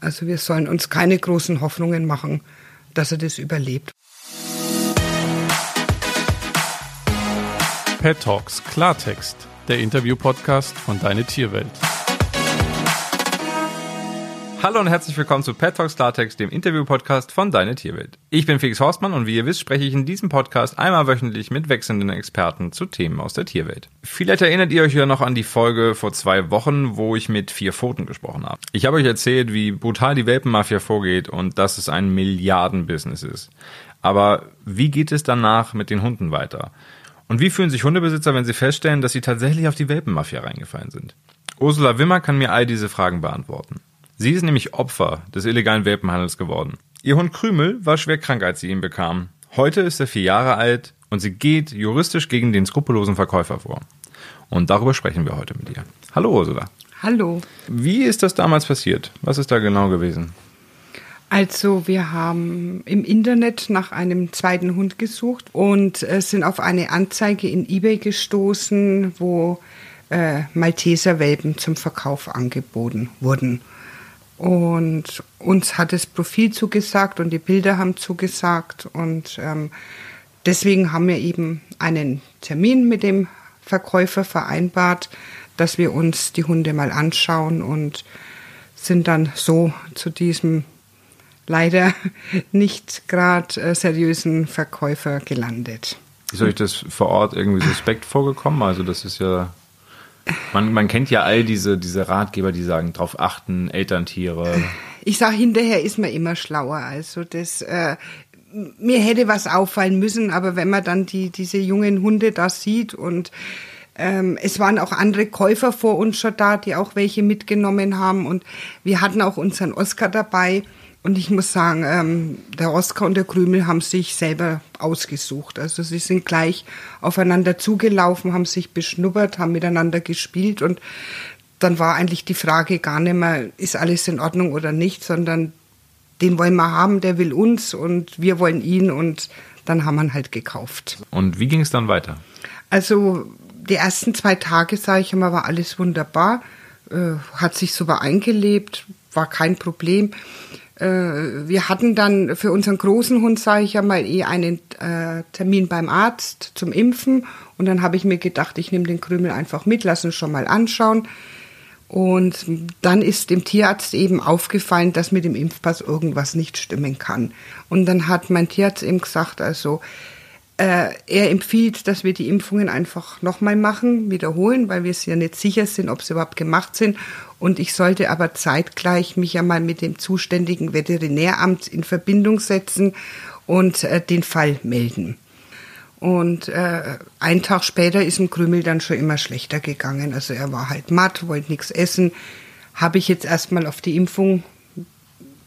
Also wir sollen uns keine großen Hoffnungen machen, dass er das überlebt. Pet Talks Klartext, der Interview-Podcast von Deine Tierwelt. Hallo und herzlich willkommen zu Pet Talks Klartext, dem Interview-Podcast von Deine Tierwelt. Ich bin Felix Horstmann und wie ihr wisst, spreche ich in diesem Podcast einmal wöchentlich mit wechselnden Experten zu Themen aus der Tierwelt. Vielleicht erinnert ihr euch ja noch an die Folge vor zwei Wochen, wo ich mit vier Pfoten gesprochen habe. Ich habe euch erzählt, wie brutal die Welpenmafia vorgeht und dass es ein Milliardenbusiness ist. Aber wie geht es danach mit den Hunden weiter? Und wie fühlen sich Hundebesitzer, wenn sie feststellen, dass sie tatsächlich auf die Welpenmafia reingefallen sind? Ursula Wimmer kann mir all diese Fragen beantworten. Sie ist nämlich Opfer des illegalen Welpenhandels geworden. Ihr Hund Krümel war schwer krank, als sie ihn bekam. Heute ist er vier Jahre alt und sie geht juristisch gegen den skrupellosen Verkäufer vor. Und darüber sprechen wir heute mit ihr. Hallo Ursula. Hallo. Wie ist das damals passiert? Was ist da genau gewesen? Also wir haben im Internet nach einem zweiten Hund gesucht und äh, sind auf eine Anzeige in eBay gestoßen, wo äh, Malteser-Welpen zum Verkauf angeboten wurden. Und uns hat das Profil zugesagt und die Bilder haben zugesagt. Und ähm, deswegen haben wir eben einen Termin mit dem Verkäufer vereinbart, dass wir uns die Hunde mal anschauen und sind dann so zu diesem leider nicht gerade äh, seriösen Verkäufer gelandet. Ist euch das vor Ort irgendwie suspekt vorgekommen? Also das ist ja man, man kennt ja all diese, diese Ratgeber, die sagen, drauf achten, Elterntiere. Ich sage, hinterher ist man immer schlauer. Also das, äh, mir hätte was auffallen müssen, aber wenn man dann die, diese jungen Hunde da sieht und ähm, es waren auch andere Käufer vor uns schon da, die auch welche mitgenommen haben und wir hatten auch unseren Oscar dabei. Und ich muss sagen, ähm, der Oskar und der Krümel haben sich selber ausgesucht. Also sie sind gleich aufeinander zugelaufen, haben sich beschnuppert, haben miteinander gespielt und dann war eigentlich die Frage gar nicht mehr, ist alles in Ordnung oder nicht, sondern den wollen wir haben, der will uns und wir wollen ihn und dann haben wir ihn halt gekauft. Und wie ging es dann weiter? Also die ersten zwei Tage, sage ich immer, war alles wunderbar, äh, hat sich super eingelebt, war kein Problem. Äh, wir hatten dann für unseren großen Hund, sage ich ja mal, eh einen äh, Termin beim Arzt zum Impfen. Und dann habe ich mir gedacht, ich nehme den Krümel einfach mit, lass uns schon mal anschauen. Und dann ist dem Tierarzt eben aufgefallen, dass mit dem Impfpass irgendwas nicht stimmen kann. Und dann hat mein Tierarzt eben gesagt, also er empfiehlt, dass wir die Impfungen einfach nochmal machen, wiederholen, weil wir ja nicht sicher sind, ob sie überhaupt gemacht sind. Und ich sollte aber zeitgleich mich einmal mit dem zuständigen Veterinäramt in Verbindung setzen und äh, den Fall melden. Und äh, einen Tag später ist dem Krümel dann schon immer schlechter gegangen. Also er war halt matt, wollte nichts essen. Habe ich jetzt erstmal auf die Impfung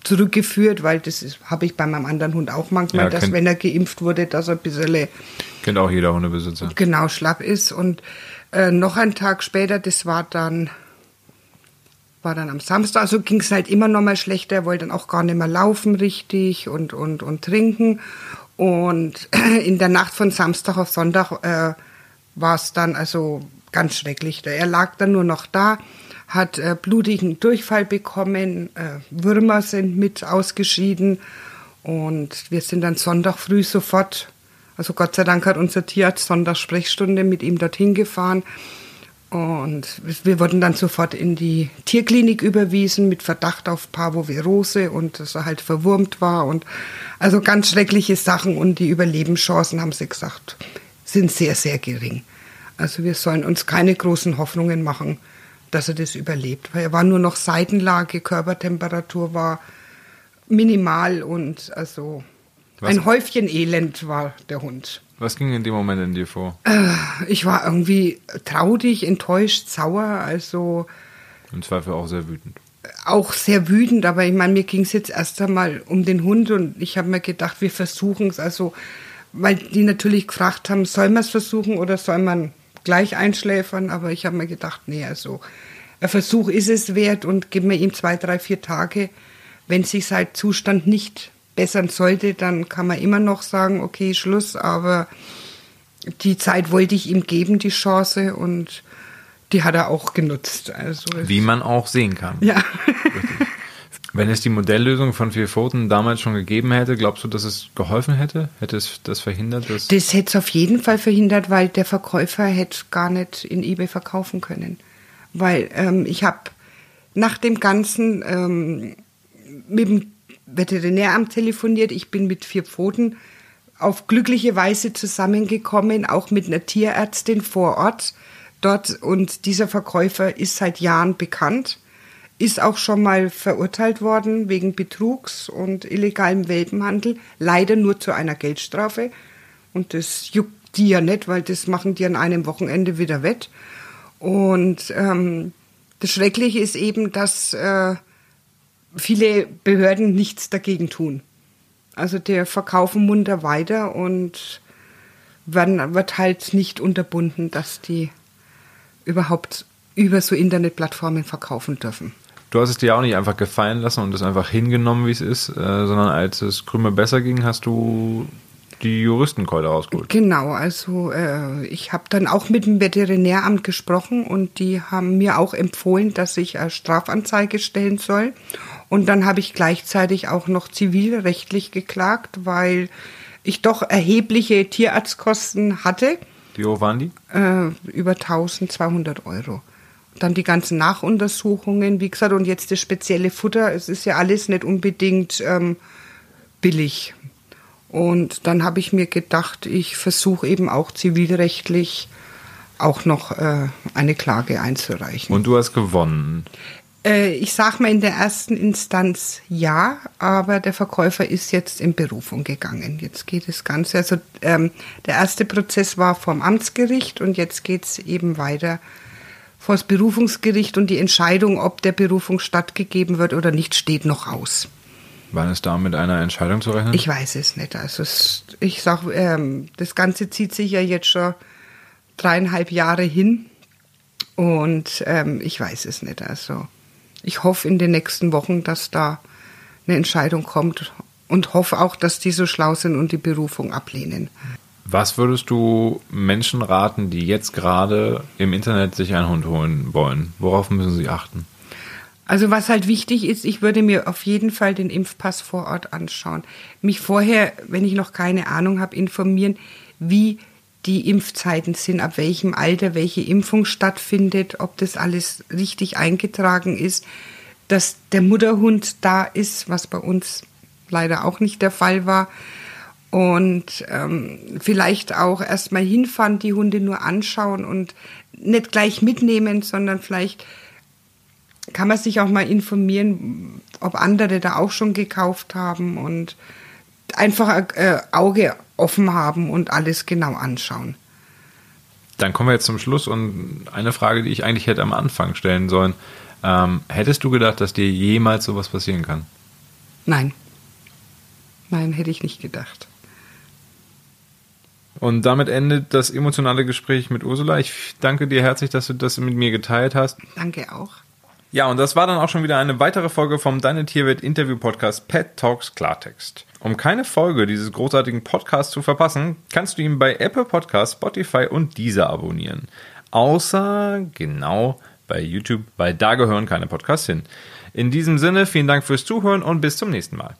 zurückgeführt, weil das habe ich bei meinem anderen Hund auch manchmal, ja, dass wenn er geimpft wurde, dass er ein bisschen kennt auch jeder Hundebesitzer. genau schlapp ist. Und äh, noch einen Tag später, das war dann war dann am Samstag, also ging es halt immer noch mal schlechter, er wollte dann auch gar nicht mehr laufen richtig und und und trinken. Und in der Nacht von Samstag auf Sonntag äh, war es dann also ganz schrecklich. Er lag dann nur noch da hat äh, blutigen Durchfall bekommen, äh, Würmer sind mit ausgeschieden und wir sind dann Sonntag früh sofort, also Gott sei Dank hat unser Tierarzt Sonntag Sprechstunde mit ihm dorthin gefahren und wir wurden dann sofort in die Tierklinik überwiesen mit Verdacht auf Parvovirose und dass er halt verwurmt war und also ganz schreckliche Sachen und die Überlebenschancen, haben sie gesagt, sind sehr, sehr gering. Also wir sollen uns keine großen Hoffnungen machen dass er das überlebt. Weil er war nur noch Seitenlage, Körpertemperatur war minimal und also Was? ein Häufchen Elend war der Hund. Was ging in dem Moment in dir vor? Äh, ich war irgendwie traurig, enttäuscht, sauer, also. Im Zweifel auch sehr wütend. Auch sehr wütend, aber ich meine, mir ging es jetzt erst einmal um den Hund und ich habe mir gedacht, wir versuchen es. Also, weil die natürlich gefragt haben, soll man es versuchen oder soll man gleich einschläfern, aber ich habe mir gedacht, nee, also ein Versuch ist es wert und gib mir ihm zwei, drei, vier Tage. Wenn sich sein Zustand nicht bessern sollte, dann kann man immer noch sagen, okay, Schluss, aber die Zeit wollte ich ihm geben, die Chance und die hat er auch genutzt. Also Wie man auch sehen kann. Ja. Wenn es die Modelllösung von vier Pfoten damals schon gegeben hätte, glaubst du, dass es geholfen hätte? Hätte es das verhindert? Das hätte es auf jeden Fall verhindert, weil der Verkäufer hätte gar nicht in eBay verkaufen können. Weil ähm, ich habe nach dem Ganzen ähm, mit dem Veterinäramt telefoniert. Ich bin mit vier Pfoten auf glückliche Weise zusammengekommen, auch mit einer Tierärztin vor Ort dort. Und dieser Verkäufer ist seit Jahren bekannt, ist auch schon mal verurteilt worden wegen Betrugs und illegalem Welpenhandel, leider nur zu einer Geldstrafe. Und das juckt die ja nicht, weil das machen die an einem Wochenende wieder wett. Und ähm, das Schreckliche ist eben, dass äh, viele Behörden nichts dagegen tun. Also der verkaufen munter weiter und werden, wird halt nicht unterbunden, dass die überhaupt über so Internetplattformen verkaufen dürfen. Du hast es dir auch nicht einfach gefallen lassen und es einfach hingenommen, wie es ist, äh, sondern als es Krümmer besser ging, hast du die Juristenkeule rausgeholt. Genau, also äh, ich habe dann auch mit dem Veterinäramt gesprochen und die haben mir auch empfohlen, dass ich eine Strafanzeige stellen soll. Und dann habe ich gleichzeitig auch noch zivilrechtlich geklagt, weil ich doch erhebliche Tierarztkosten hatte. Wie hoch waren die? Äh, über 1200 Euro. Dann die ganzen Nachuntersuchungen, wie gesagt, und jetzt das spezielle Futter. Es ist ja alles nicht unbedingt ähm, billig. Und dann habe ich mir gedacht, ich versuche eben auch zivilrechtlich auch noch äh, eine Klage einzureichen. Und du hast gewonnen. Äh, ich sage mal in der ersten Instanz ja, aber der Verkäufer ist jetzt in Berufung gegangen. Jetzt geht das Ganze. Also ähm, der erste Prozess war vom Amtsgericht und jetzt geht es eben weiter vor das Berufungsgericht und die Entscheidung, ob der Berufung stattgegeben wird oder nicht, steht noch aus. Wann ist da mit einer Entscheidung zu rechnen? Ich weiß es nicht. Also es, ich sag, ähm, das Ganze zieht sich ja jetzt schon dreieinhalb Jahre hin und ähm, ich weiß es nicht. Also ich hoffe in den nächsten Wochen, dass da eine Entscheidung kommt und hoffe auch, dass die so schlau sind und die Berufung ablehnen. Was würdest du Menschen raten, die jetzt gerade im Internet sich einen Hund holen wollen? Worauf müssen sie achten? Also was halt wichtig ist, ich würde mir auf jeden Fall den Impfpass vor Ort anschauen. Mich vorher, wenn ich noch keine Ahnung habe, informieren, wie die Impfzeiten sind, ab welchem Alter welche Impfung stattfindet, ob das alles richtig eingetragen ist, dass der Mutterhund da ist, was bei uns leider auch nicht der Fall war. Und ähm, vielleicht auch erstmal hinfahren, die Hunde nur anschauen und nicht gleich mitnehmen, sondern vielleicht kann man sich auch mal informieren, ob andere da auch schon gekauft haben und einfach ein äh, Auge offen haben und alles genau anschauen. Dann kommen wir jetzt zum Schluss und eine Frage, die ich eigentlich hätte am Anfang stellen sollen. Ähm, hättest du gedacht, dass dir jemals sowas passieren kann? Nein. Nein, hätte ich nicht gedacht. Und damit endet das emotionale Gespräch mit Ursula. Ich danke dir herzlich, dass du das mit mir geteilt hast. Danke auch. Ja, und das war dann auch schon wieder eine weitere Folge vom Deine Tierwelt Interview Podcast Pet Talks Klartext. Um keine Folge dieses großartigen Podcasts zu verpassen, kannst du ihn bei Apple Podcasts, Spotify und Deezer abonnieren. Außer genau bei YouTube, weil da gehören keine Podcasts hin. In diesem Sinne, vielen Dank fürs Zuhören und bis zum nächsten Mal.